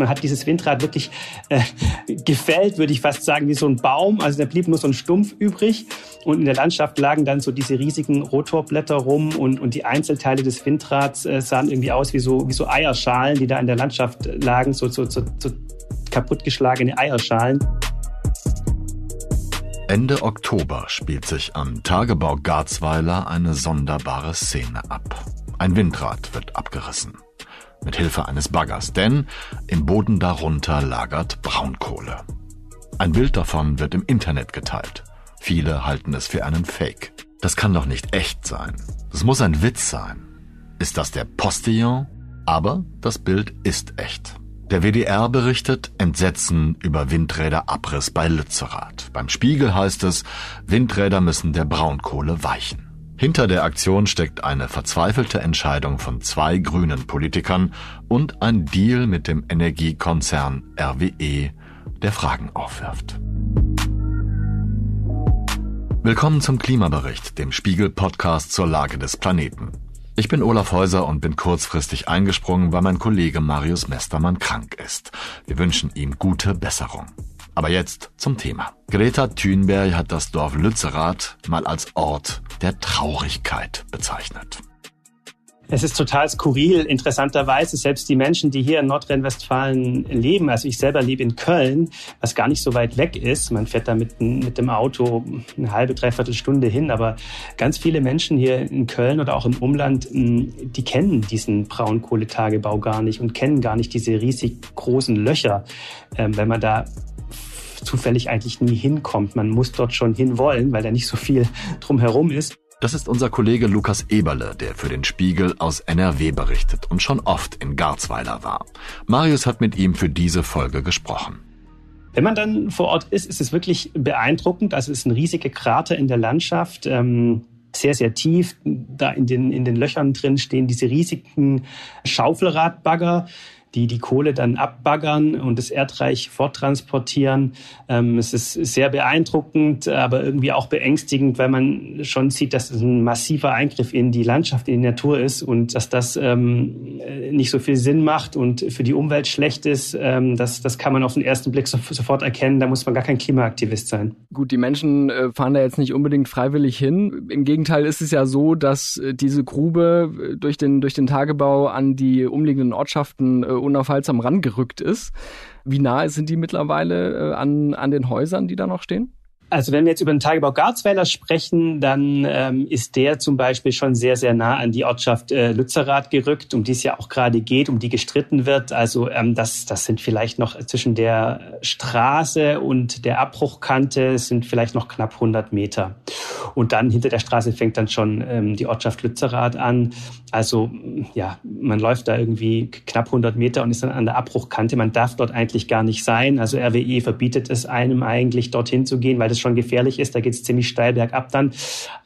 Man hat dieses Windrad wirklich äh, gefällt, würde ich fast sagen, wie so ein Baum. Also da blieb nur so ein Stumpf übrig. Und in der Landschaft lagen dann so diese riesigen Rotorblätter rum und, und die Einzelteile des Windrads äh, sahen irgendwie aus wie so, wie so Eierschalen, die da in der Landschaft lagen, so, so, so, so kaputtgeschlagene Eierschalen. Ende Oktober spielt sich am Tagebau Garzweiler eine sonderbare Szene ab. Ein Windrad wird abgerissen. Mit Hilfe eines Baggers, denn im Boden darunter lagert Braunkohle. Ein Bild davon wird im Internet geteilt. Viele halten es für einen Fake. Das kann doch nicht echt sein. Es muss ein Witz sein. Ist das der Postillon? Aber das Bild ist echt. Der WDR berichtet Entsetzen über Windräderabriss bei Lützerath. Beim Spiegel heißt es, Windräder müssen der Braunkohle weichen. Hinter der Aktion steckt eine verzweifelte Entscheidung von zwei grünen Politikern und ein Deal mit dem Energiekonzern RWE, der Fragen aufwirft. Willkommen zum Klimabericht, dem Spiegel-Podcast zur Lage des Planeten. Ich bin Olaf Häuser und bin kurzfristig eingesprungen, weil mein Kollege Marius Mestermann krank ist. Wir wünschen ihm gute Besserung. Aber jetzt zum Thema. Greta Thunberg hat das Dorf Lützerath mal als Ort der Traurigkeit bezeichnet. Es ist total skurril. Interessanterweise, selbst die Menschen, die hier in Nordrhein-Westfalen leben, also ich selber lebe in Köln, was gar nicht so weit weg ist. Man fährt da mit, mit dem Auto eine halbe, dreiviertel Stunde hin. Aber ganz viele Menschen hier in Köln oder auch im Umland, die kennen diesen Braunkohletagebau gar nicht und kennen gar nicht diese riesig großen Löcher, ähm, wenn man da zufällig eigentlich nie hinkommt. Man muss dort schon hinwollen, weil da nicht so viel drumherum ist. Das ist unser Kollege Lukas Eberle, der für den Spiegel aus NRW berichtet und schon oft in Garzweiler war. Marius hat mit ihm für diese Folge gesprochen. Wenn man dann vor Ort ist, ist es wirklich beeindruckend. Also es ist ein riesiger Krater in der Landschaft. Ähm sehr, sehr tief. Da in den, in den Löchern drin stehen diese riesigen Schaufelradbagger, die die Kohle dann abbaggern und das Erdreich forttransportieren. Ähm, es ist sehr beeindruckend, aber irgendwie auch beängstigend, weil man schon sieht, dass es ein massiver Eingriff in die Landschaft, in die Natur ist und dass das ähm, nicht so viel Sinn macht und für die Umwelt schlecht ist. Ähm, das, das kann man auf den ersten Blick so, sofort erkennen. Da muss man gar kein Klimaaktivist sein. Gut, die Menschen äh, fahren da jetzt nicht unbedingt freiwillig hin. Im Gegenteil ist es ja so, dass äh, diese Grube äh, durch den, durch den Tagebau an die umliegenden Ortschaften unaufhaltsam rangerückt ist. Wie nahe sind die mittlerweile äh, an, an den Häusern, die da noch stehen? Also wenn wir jetzt über den Tagebau Garzweiler sprechen, dann ähm, ist der zum Beispiel schon sehr, sehr nah an die Ortschaft äh, Lützerath gerückt, um die es ja auch gerade geht, um die gestritten wird. Also ähm, das, das sind vielleicht noch zwischen der Straße und der Abbruchkante sind vielleicht noch knapp 100 Meter. Und dann hinter der Straße fängt dann schon ähm, die Ortschaft Lützerath an. Also ja, man läuft da irgendwie knapp 100 Meter und ist dann an der Abbruchkante. Man darf dort eigentlich gar nicht sein. Also RWE verbietet es einem eigentlich dorthin zu gehen, weil das schon gefährlich ist. Da geht es ziemlich steil bergab dann.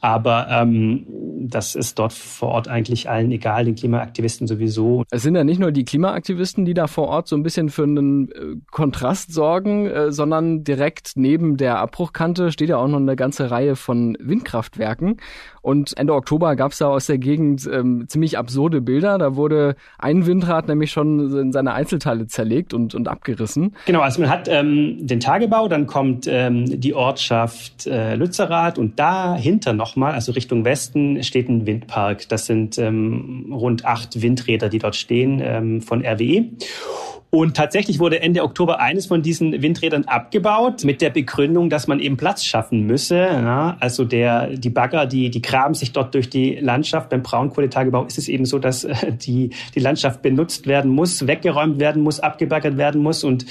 Aber ähm, das ist dort vor Ort eigentlich allen egal, den Klimaaktivisten sowieso. Es sind ja nicht nur die Klimaaktivisten, die da vor Ort so ein bisschen für einen äh, Kontrast sorgen, äh, sondern direkt neben der Abbruchkante steht ja auch noch eine ganze Reihe von Windkraftwerken. Und Ende Oktober gab es da aus der Gegend ähm, ziemlich absurde Bilder. Da wurde ein Windrad nämlich schon in seine Einzelteile zerlegt und, und abgerissen. Genau, also man hat ähm, den Tagebau, dann kommt ähm, die Ortschaft äh, Lützerath und dahinter nochmal, also Richtung Westen, steht ein Windpark. Das sind ähm, rund acht Windräder, die dort stehen ähm, von RWE. Und tatsächlich wurde Ende Oktober eines von diesen Windrädern abgebaut mit der Begründung, dass man eben Platz schaffen müsse. Ja, also der, die Bagger, die, die graben sich dort durch die Landschaft. Beim Braunkohletagebau ist es eben so, dass äh, die, die Landschaft benutzt werden muss, weggeräumt werden muss, abgebaggert werden muss. Und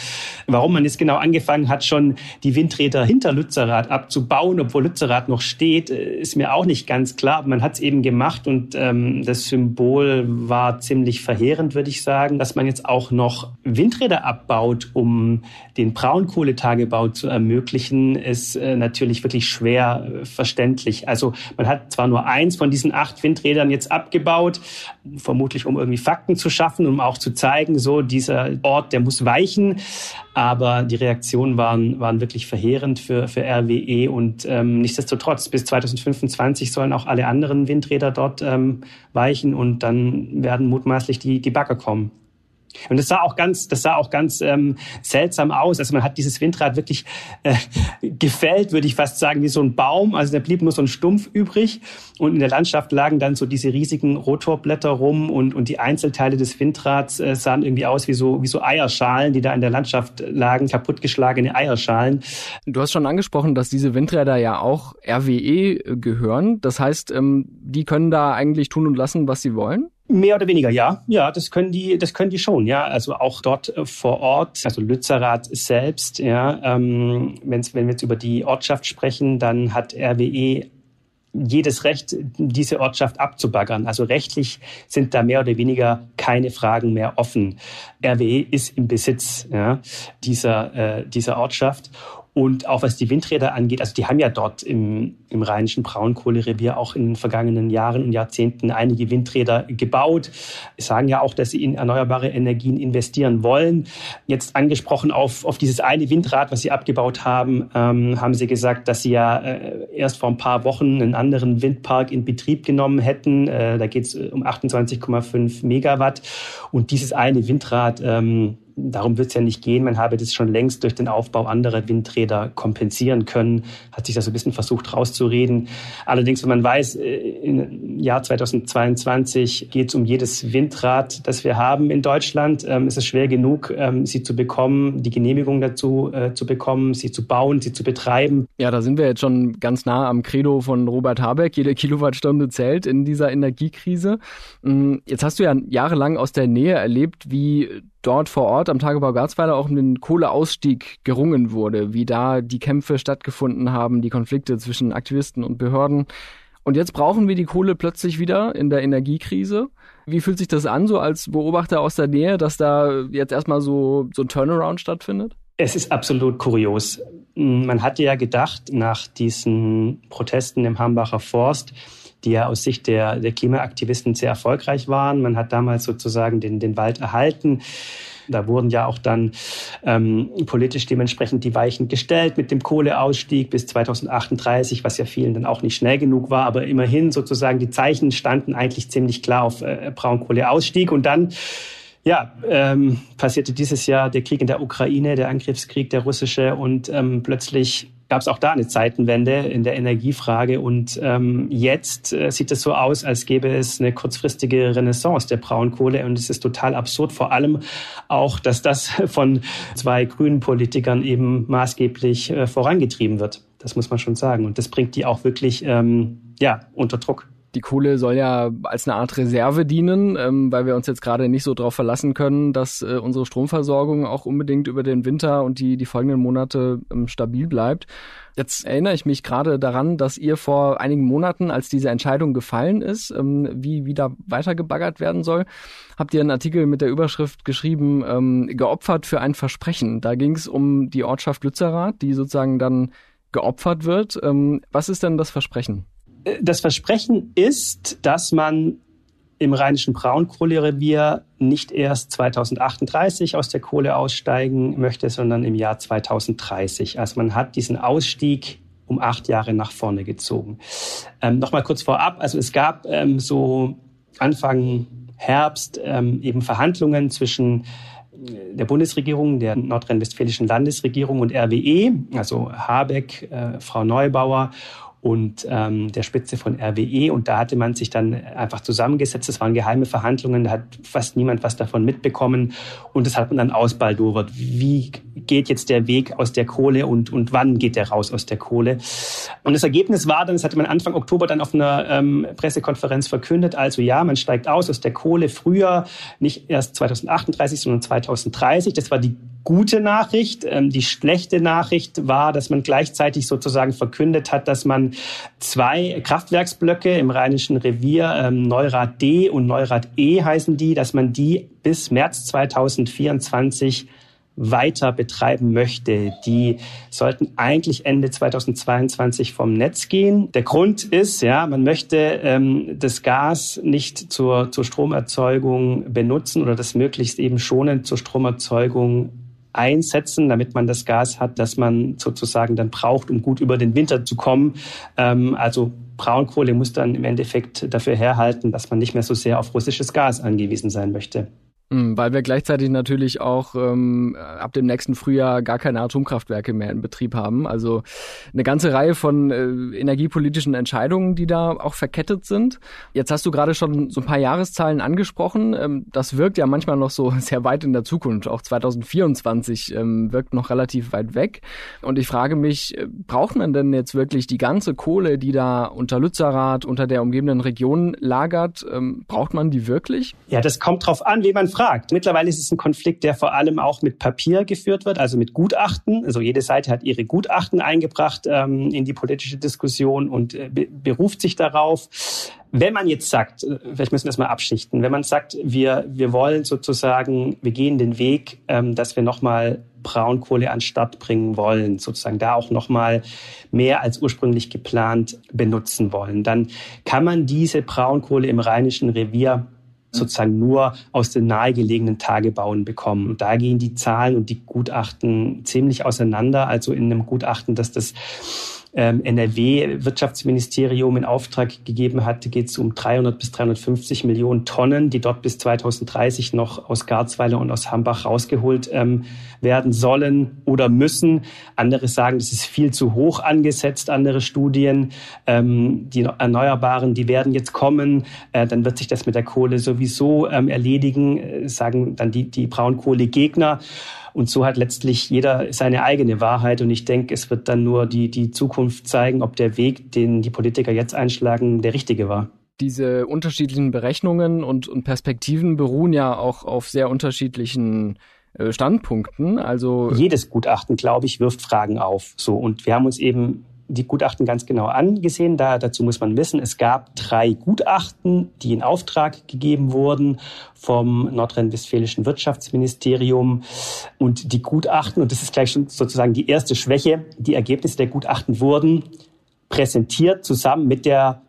warum man jetzt genau angefangen hat, schon die Windräder hinter Lützerath abzubauen, obwohl Lützerath noch steht, äh, ist mir auch nicht ganz klar. Aber man hat es eben gemacht und ähm, das Symbol war ziemlich verheerend, würde ich sagen, dass man jetzt auch noch Windräder abbaut, um den Braunkohletagebau zu ermöglichen, ist äh, natürlich wirklich schwer äh, verständlich. Also man hat zwar nur eins von diesen acht Windrädern jetzt abgebaut, vermutlich um irgendwie Fakten zu schaffen, um auch zu zeigen, so dieser Ort, der muss weichen. Aber die Reaktionen waren, waren wirklich verheerend für, für RWE und ähm, nichtsdestotrotz bis 2025 sollen auch alle anderen Windräder dort ähm, weichen und dann werden mutmaßlich die, die Bagger kommen. Und das sah auch ganz, das sah auch ganz ähm, seltsam aus. Also man hat dieses Windrad wirklich äh, gefällt, würde ich fast sagen, wie so ein Baum. Also da blieb nur so ein Stumpf übrig und in der Landschaft lagen dann so diese riesigen Rotorblätter rum und, und die Einzelteile des Windrads äh, sahen irgendwie aus wie so, wie so Eierschalen, die da in der Landschaft lagen, kaputtgeschlagene Eierschalen. Du hast schon angesprochen, dass diese Windräder ja auch RWE gehören. Das heißt, ähm, die können da eigentlich tun und lassen, was sie wollen? Mehr oder weniger, ja. Ja, das können die, das können die schon, ja. Also auch dort äh, vor Ort, also Lützerath selbst, ja. Ähm, wenn's, wenn wir jetzt über die Ortschaft sprechen, dann hat RWE jedes Recht, diese Ortschaft abzubaggern. Also rechtlich sind da mehr oder weniger keine Fragen mehr offen. RWE ist im Besitz ja, dieser, äh, dieser Ortschaft. Und auch was die Windräder angeht, also die haben ja dort im, im rheinischen Braunkohlerevier auch in den vergangenen Jahren und Jahrzehnten einige Windräder gebaut. Sie sagen ja auch, dass sie in erneuerbare Energien investieren wollen. Jetzt angesprochen auf, auf dieses eine Windrad, was sie abgebaut haben, ähm, haben sie gesagt, dass sie ja äh, erst vor ein paar Wochen einen anderen Windpark in Betrieb genommen hätten. Äh, da geht es um 28,5 Megawatt. Und dieses eine Windrad, ähm, darum wird es ja nicht gehen. Man habe das schon längst durch den Aufbau anderer Windräder kompensieren können, hat sich da so ein bisschen versucht rauszureden. Allerdings, wenn man weiß, äh, im Jahr 2022 geht es um jedes Windrad, das wir haben in Deutschland, ähm, ist es schwer genug, ähm, sie zu bekommen, die Genehmigung dazu äh, zu bekommen, sie zu bauen, sie zu betreiben. Ja, da sind wir jetzt schon ganz nah am Credo von Robert Habeck. Jede Kilowattstunde zählt in dieser Energiekrise. Mm, jetzt hast du ja jahrelang aus der Nähe erlebt, wie dort vor Ort am Tagebau Garzweiler auch um den Kohleausstieg gerungen wurde, wie da die Kämpfe stattgefunden haben, die Konflikte zwischen Aktivisten und Behörden. Und jetzt brauchen wir die Kohle plötzlich wieder in der Energiekrise. Wie fühlt sich das an, so als Beobachter aus der Nähe, dass da jetzt erstmal so, so ein Turnaround stattfindet? Es ist absolut kurios. Man hatte ja gedacht, nach diesen Protesten im Hambacher Forst, die ja aus Sicht der, der Klimaaktivisten sehr erfolgreich waren. Man hat damals sozusagen den, den Wald erhalten. Da wurden ja auch dann ähm, politisch dementsprechend die Weichen gestellt mit dem Kohleausstieg bis 2038, was ja vielen dann auch nicht schnell genug war. Aber immerhin sozusagen die Zeichen standen eigentlich ziemlich klar auf äh, Braunkohleausstieg. Und dann ja, ähm, passierte dieses Jahr der Krieg in der Ukraine, der Angriffskrieg, der russische und ähm, plötzlich gab es auch da eine Zeitenwende in der Energiefrage. Und ähm, jetzt äh, sieht es so aus, als gäbe es eine kurzfristige Renaissance der Braunkohle. Und es ist total absurd, vor allem auch, dass das von zwei grünen Politikern eben maßgeblich äh, vorangetrieben wird. Das muss man schon sagen. Und das bringt die auch wirklich ähm, ja, unter Druck. Die Kohle soll ja als eine Art Reserve dienen, ähm, weil wir uns jetzt gerade nicht so darauf verlassen können, dass äh, unsere Stromversorgung auch unbedingt über den Winter und die, die folgenden Monate ähm, stabil bleibt. Jetzt erinnere ich mich gerade daran, dass ihr vor einigen Monaten, als diese Entscheidung gefallen ist, ähm, wie wieder weitergebaggert werden soll, habt ihr einen Artikel mit der Überschrift geschrieben, ähm, geopfert für ein Versprechen. Da ging es um die Ortschaft Lützerath, die sozusagen dann geopfert wird. Ähm, was ist denn das Versprechen? Das Versprechen ist, dass man im rheinischen Braunkohlerevier nicht erst 2038 aus der Kohle aussteigen möchte, sondern im Jahr 2030. Also man hat diesen Ausstieg um acht Jahre nach vorne gezogen. Ähm, Nochmal kurz vorab, also es gab ähm, so Anfang Herbst ähm, eben Verhandlungen zwischen äh, der Bundesregierung, der nordrhein-westfälischen Landesregierung und RWE, also Habeck, äh, Frau Neubauer und ähm, der Spitze von RWE. Und da hatte man sich dann einfach zusammengesetzt. Das waren geheime Verhandlungen, da hat fast niemand was davon mitbekommen. Und das hat man dann ausbaldowert. Wie geht jetzt der Weg aus der Kohle und, und wann geht der raus aus der Kohle? Und das Ergebnis war dann, das hatte man Anfang Oktober dann auf einer ähm, Pressekonferenz verkündet, also ja, man steigt aus aus der Kohle früher, nicht erst 2038, sondern 2030. Das war die gute Nachricht. Ähm, die schlechte Nachricht war, dass man gleichzeitig sozusagen verkündet hat, dass man zwei Kraftwerksblöcke im Rheinischen Revier, ähm, Neurad D und Neurad E heißen die, dass man die bis März 2024 weiter betreiben möchte. Die sollten eigentlich Ende 2022 vom Netz gehen. Der Grund ist, ja, man möchte ähm, das Gas nicht zur, zur Stromerzeugung benutzen oder das möglichst eben schonend zur Stromerzeugung einsetzen, damit man das Gas hat, das man sozusagen dann braucht, um gut über den Winter zu kommen. Ähm, also Braunkohle muss dann im Endeffekt dafür herhalten, dass man nicht mehr so sehr auf russisches Gas angewiesen sein möchte. Hm, weil wir gleichzeitig natürlich auch ähm, ab dem nächsten Frühjahr gar keine Atomkraftwerke mehr in Betrieb haben. Also eine ganze Reihe von äh, energiepolitischen Entscheidungen, die da auch verkettet sind. Jetzt hast du gerade schon so ein paar Jahreszahlen angesprochen. Ähm, das wirkt ja manchmal noch so sehr weit in der Zukunft. Auch 2024 ähm, wirkt noch relativ weit weg. Und ich frage mich, äh, braucht man denn jetzt wirklich die ganze Kohle, die da unter Lützerath, unter der umgebenden Region lagert? Ähm, braucht man die wirklich? Ja, das kommt drauf an, wie man fragt. Mittlerweile ist es ein Konflikt, der vor allem auch mit Papier geführt wird, also mit Gutachten. Also jede Seite hat ihre Gutachten eingebracht ähm, in die politische Diskussion und äh, be beruft sich darauf. Wenn man jetzt sagt, äh, vielleicht müssen wir das mal abschichten, wenn man sagt, wir, wir wollen sozusagen, wir gehen den Weg, ähm, dass wir nochmal Braunkohle an Start bringen wollen, sozusagen da auch nochmal mehr als ursprünglich geplant benutzen wollen, dann kann man diese Braunkohle im Rheinischen Revier sozusagen nur aus den nahegelegenen Tagebauen bekommen. Und da gehen die Zahlen und die Gutachten ziemlich auseinander. Also in einem Gutachten, dass das NRW-Wirtschaftsministerium in Auftrag gegeben hat, geht es um 300 bis 350 Millionen Tonnen, die dort bis 2030 noch aus Garzweiler und aus Hambach rausgeholt ähm, werden sollen oder müssen. Andere sagen, das ist viel zu hoch angesetzt, andere Studien. Ähm, die Erneuerbaren, die werden jetzt kommen, äh, dann wird sich das mit der Kohle sowieso ähm, erledigen, äh, sagen dann die, die Braunkohlegegner. Und so hat letztlich jeder seine eigene Wahrheit. Und ich denke, es wird dann nur die, die Zukunft zeigen, ob der Weg, den die Politiker jetzt einschlagen, der richtige war. Diese unterschiedlichen Berechnungen und, und Perspektiven beruhen ja auch auf sehr unterschiedlichen äh, Standpunkten. Also jedes Gutachten, glaube ich, wirft Fragen auf. So und wir haben uns eben die Gutachten ganz genau angesehen. Da, dazu muss man wissen, es gab drei Gutachten, die in Auftrag gegeben wurden vom nordrhein-westfälischen Wirtschaftsministerium. Und die Gutachten, und das ist gleich schon sozusagen die erste Schwäche, die Ergebnisse der Gutachten wurden präsentiert zusammen mit der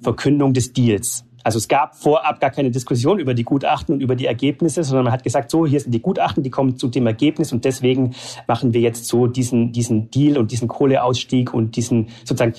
Verkündung des Deals. Also es gab vorab gar keine Diskussion über die Gutachten und über die Ergebnisse, sondern man hat gesagt, so, hier sind die Gutachten, die kommen zu dem Ergebnis und deswegen machen wir jetzt so diesen, diesen Deal und diesen Kohleausstieg und diesen sozusagen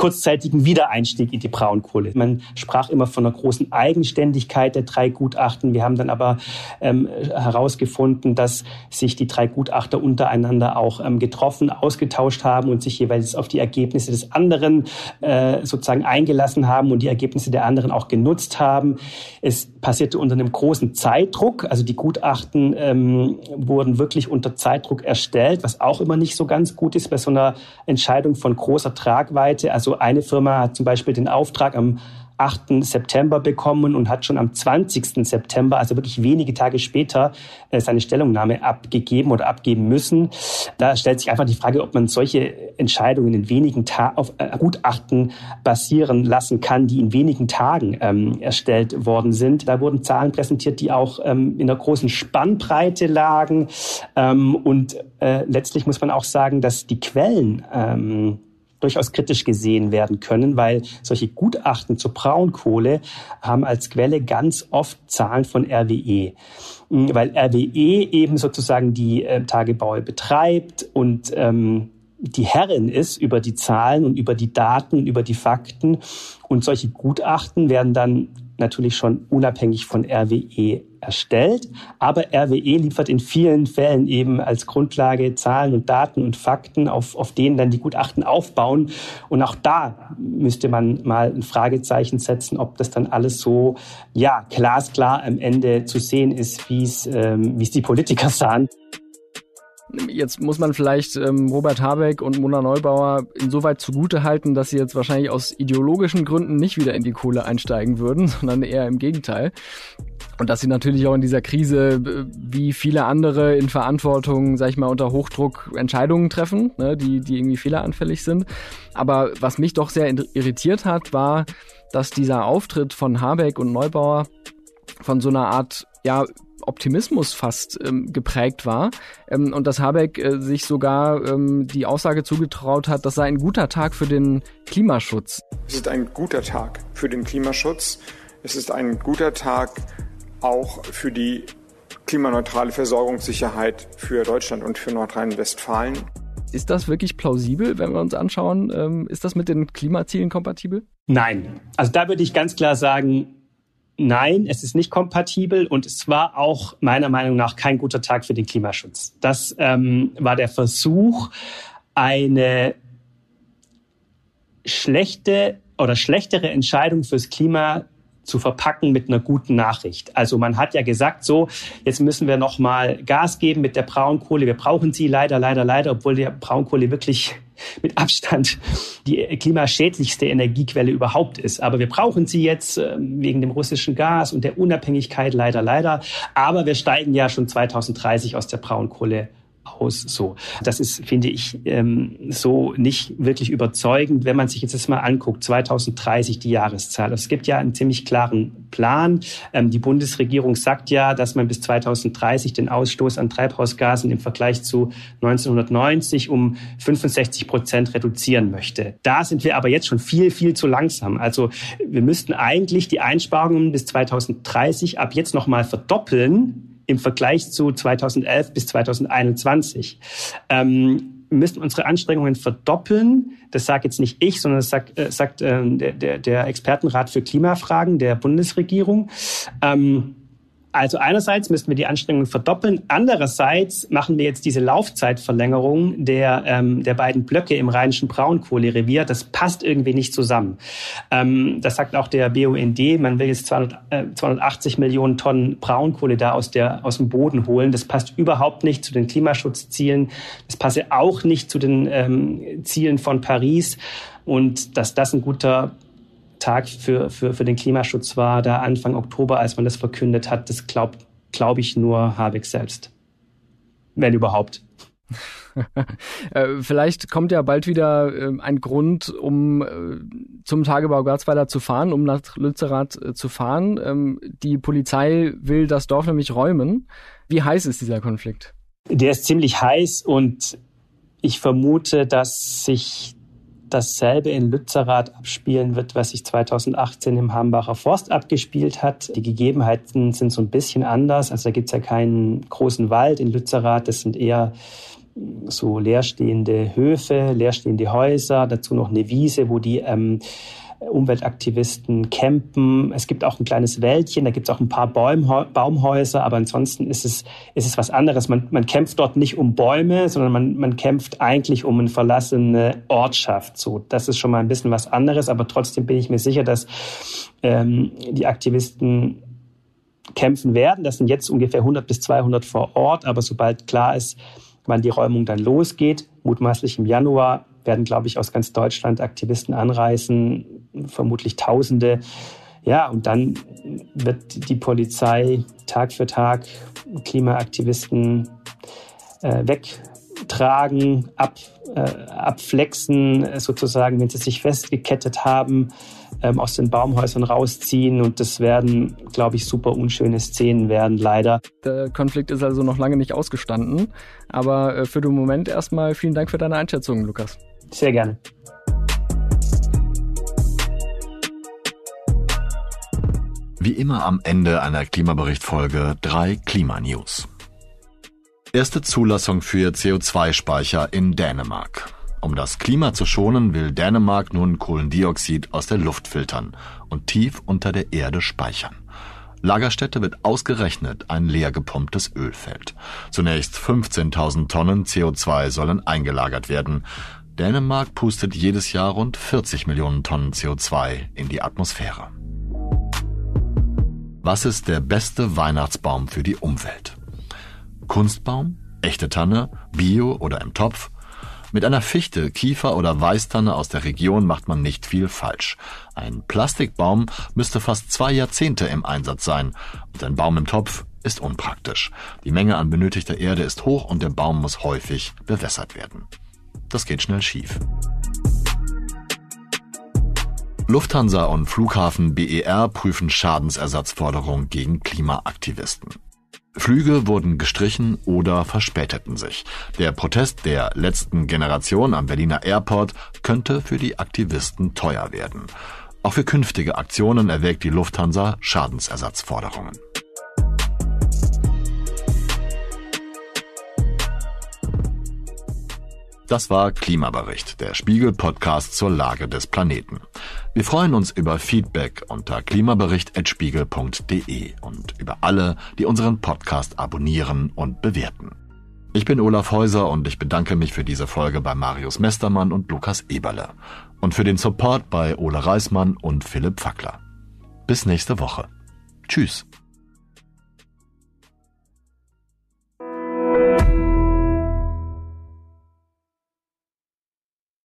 kurzzeitigen Wiedereinstieg in die Braunkohle. Man sprach immer von einer großen Eigenständigkeit der drei Gutachten. Wir haben dann aber ähm, herausgefunden, dass sich die drei Gutachter untereinander auch ähm, getroffen, ausgetauscht haben und sich jeweils auf die Ergebnisse des anderen äh, sozusagen eingelassen haben und die Ergebnisse der anderen auch genutzt haben. Es passierte unter einem großen Zeitdruck. Also die Gutachten ähm, wurden wirklich unter Zeitdruck erstellt, was auch immer nicht so ganz gut ist bei so einer Entscheidung von großer Tragweite. Also eine Firma hat zum Beispiel den Auftrag am 8. September bekommen und hat schon am 20. September, also wirklich wenige Tage später, äh, seine Stellungnahme abgegeben oder abgeben müssen. Da stellt sich einfach die Frage, ob man solche Entscheidungen in wenigen Tagen auf äh, Gutachten basieren lassen kann, die in wenigen Tagen ähm, erstellt worden sind. Da wurden Zahlen präsentiert, die auch ähm, in einer großen Spannbreite lagen. Ähm, und äh, letztlich muss man auch sagen, dass die Quellen ähm, durchaus kritisch gesehen werden können, weil solche Gutachten zur Braunkohle haben als Quelle ganz oft Zahlen von RWE. Hm, weil RWE eben sozusagen die äh, Tagebaue betreibt und ähm, die Herrin ist über die Zahlen und über die Daten, über die Fakten. Und solche Gutachten werden dann natürlich schon unabhängig von RWE erstellt. Aber RWE liefert in vielen Fällen eben als Grundlage Zahlen und Daten und Fakten, auf, auf denen dann die Gutachten aufbauen. Und auch da müsste man mal ein Fragezeichen setzen, ob das dann alles so, ja, glasklar am Ende zu sehen ist, wie ähm, wie es die Politiker sahen. Jetzt muss man vielleicht ähm, Robert Habeck und Mona Neubauer insoweit zugute halten, dass sie jetzt wahrscheinlich aus ideologischen Gründen nicht wieder in die Kohle einsteigen würden, sondern eher im Gegenteil. Und dass sie natürlich auch in dieser Krise, äh, wie viele andere in Verantwortung, sag ich mal, unter Hochdruck Entscheidungen treffen, ne, die, die irgendwie fehleranfällig sind. Aber was mich doch sehr irritiert hat, war, dass dieser Auftritt von Habeck und Neubauer von so einer Art, ja, Optimismus fast ähm, geprägt war ähm, und dass Habeck äh, sich sogar ähm, die Aussage zugetraut hat, das sei ein guter Tag für den Klimaschutz. Es ist ein guter Tag für den Klimaschutz. Es ist ein guter Tag auch für die klimaneutrale Versorgungssicherheit für Deutschland und für Nordrhein-Westfalen. Ist das wirklich plausibel, wenn wir uns anschauen? Ähm, ist das mit den Klimazielen kompatibel? Nein. Also da würde ich ganz klar sagen, Nein, es ist nicht kompatibel und es war auch meiner Meinung nach kein guter Tag für den Klimaschutz. Das ähm, war der Versuch, eine schlechte oder schlechtere Entscheidung fürs Klima zu verpacken mit einer guten Nachricht. Also man hat ja gesagt, so, jetzt müssen wir noch mal Gas geben mit der Braunkohle. Wir brauchen sie leider, leider, leider, obwohl die Braunkohle wirklich mit Abstand die klimaschädlichste Energiequelle überhaupt ist. Aber wir brauchen sie jetzt ähm, wegen dem russischen Gas und der Unabhängigkeit leider, leider. Aber wir steigen ja schon 2030 aus der Braunkohle aus. So, das ist, finde ich, ähm, so nicht wirklich überzeugend, wenn man sich jetzt das mal anguckt. 2030 die Jahreszahl. Es gibt ja einen ziemlich klaren Plan. Ähm, die Bundesregierung sagt ja, dass man bis 2030 den Ausstoß an Treibhausgasen im Vergleich zu 1990 um 65 Prozent reduzieren möchte. Da sind wir aber jetzt schon viel, viel zu langsam. Also wir müssten eigentlich die Einsparungen bis 2030 ab jetzt nochmal verdoppeln, im Vergleich zu 2011 bis 2021. Ähm, müssen unsere Anstrengungen verdoppeln. Das sagt jetzt nicht ich, sondern das sagt, äh, sagt äh, der, der Expertenrat für Klimafragen der Bundesregierung. Ähm, also einerseits müssten wir die Anstrengungen verdoppeln, andererseits machen wir jetzt diese Laufzeitverlängerung der, ähm, der beiden Blöcke im rheinischen Braunkohlerevier. Das passt irgendwie nicht zusammen. Ähm, das sagt auch der BUND. Man will jetzt 200, äh, 280 Millionen Tonnen Braunkohle da aus, der, aus dem Boden holen. Das passt überhaupt nicht zu den Klimaschutzzielen. Das passe auch nicht zu den ähm, Zielen von Paris. Und dass das ein guter Tag für, für, für den Klimaschutz war, da Anfang Oktober, als man das verkündet hat, das glaubt, glaube ich, nur Habeck selbst. Wenn überhaupt. Äh, vielleicht kommt ja bald wieder ähm, ein Grund, um äh, zum Tagebau Garzweiler zu fahren, um nach Lützerath äh, zu fahren. Ähm, die Polizei will das Dorf nämlich räumen. Wie heiß ist dieser Konflikt? Der ist ziemlich heiß und ich vermute, dass sich dasselbe in Lützerath abspielen wird, was sich 2018 im Hambacher Forst abgespielt hat. Die Gegebenheiten sind so ein bisschen anders. Also da gibt es ja keinen großen Wald in Lützerath. Das sind eher so leerstehende Höfe, leerstehende Häuser, dazu noch eine Wiese, wo die ähm, Umweltaktivisten campen. Es gibt auch ein kleines Wäldchen, da gibt es auch ein paar Bäum, Baumhäuser, aber ansonsten ist es, ist es was anderes. Man, man kämpft dort nicht um Bäume, sondern man, man kämpft eigentlich um eine verlassene Ortschaft. So, das ist schon mal ein bisschen was anderes, aber trotzdem bin ich mir sicher, dass ähm, die Aktivisten kämpfen werden. Das sind jetzt ungefähr 100 bis 200 vor Ort, aber sobald klar ist, wann die Räumung dann losgeht, mutmaßlich im Januar, werden, glaube ich, aus ganz Deutschland Aktivisten anreisen, vermutlich Tausende. Ja, und dann wird die Polizei Tag für Tag Klimaaktivisten äh, wegtragen, ab, äh, abflexen, sozusagen, wenn sie sich festgekettet haben, ähm, aus den Baumhäusern rausziehen. Und das werden, glaube ich, super unschöne Szenen werden, leider. Der Konflikt ist also noch lange nicht ausgestanden. Aber äh, für den Moment erstmal vielen Dank für deine Einschätzung, Lukas. Sehr gerne. Wie immer am Ende einer Klimaberichtfolge drei Klimanews. Erste Zulassung für CO2-Speicher in Dänemark. Um das Klima zu schonen, will Dänemark nun Kohlendioxid aus der Luft filtern und tief unter der Erde speichern. Lagerstätte wird ausgerechnet ein leer gepumptes Ölfeld. Zunächst 15.000 Tonnen CO2 sollen eingelagert werden. Dänemark pustet jedes Jahr rund 40 Millionen Tonnen CO2 in die Atmosphäre. Was ist der beste Weihnachtsbaum für die Umwelt? Kunstbaum, echte Tanne, Bio oder im Topf? Mit einer Fichte, Kiefer oder Weißtanne aus der Region macht man nicht viel falsch. Ein Plastikbaum müsste fast zwei Jahrzehnte im Einsatz sein und ein Baum im Topf ist unpraktisch. Die Menge an benötigter Erde ist hoch und der Baum muss häufig bewässert werden. Das geht schnell schief. Lufthansa und Flughafen BER prüfen Schadensersatzforderungen gegen Klimaaktivisten. Flüge wurden gestrichen oder verspäteten sich. Der Protest der letzten Generation am Berliner Airport könnte für die Aktivisten teuer werden. Auch für künftige Aktionen erwägt die Lufthansa Schadensersatzforderungen. Das war Klimabericht, der Spiegel-Podcast zur Lage des Planeten. Wir freuen uns über Feedback unter klimabericht.spiegel.de und über alle, die unseren Podcast abonnieren und bewerten. Ich bin Olaf Häuser und ich bedanke mich für diese Folge bei Marius Mestermann und Lukas Eberle und für den Support bei Ole Reismann und Philipp Fackler. Bis nächste Woche. Tschüss.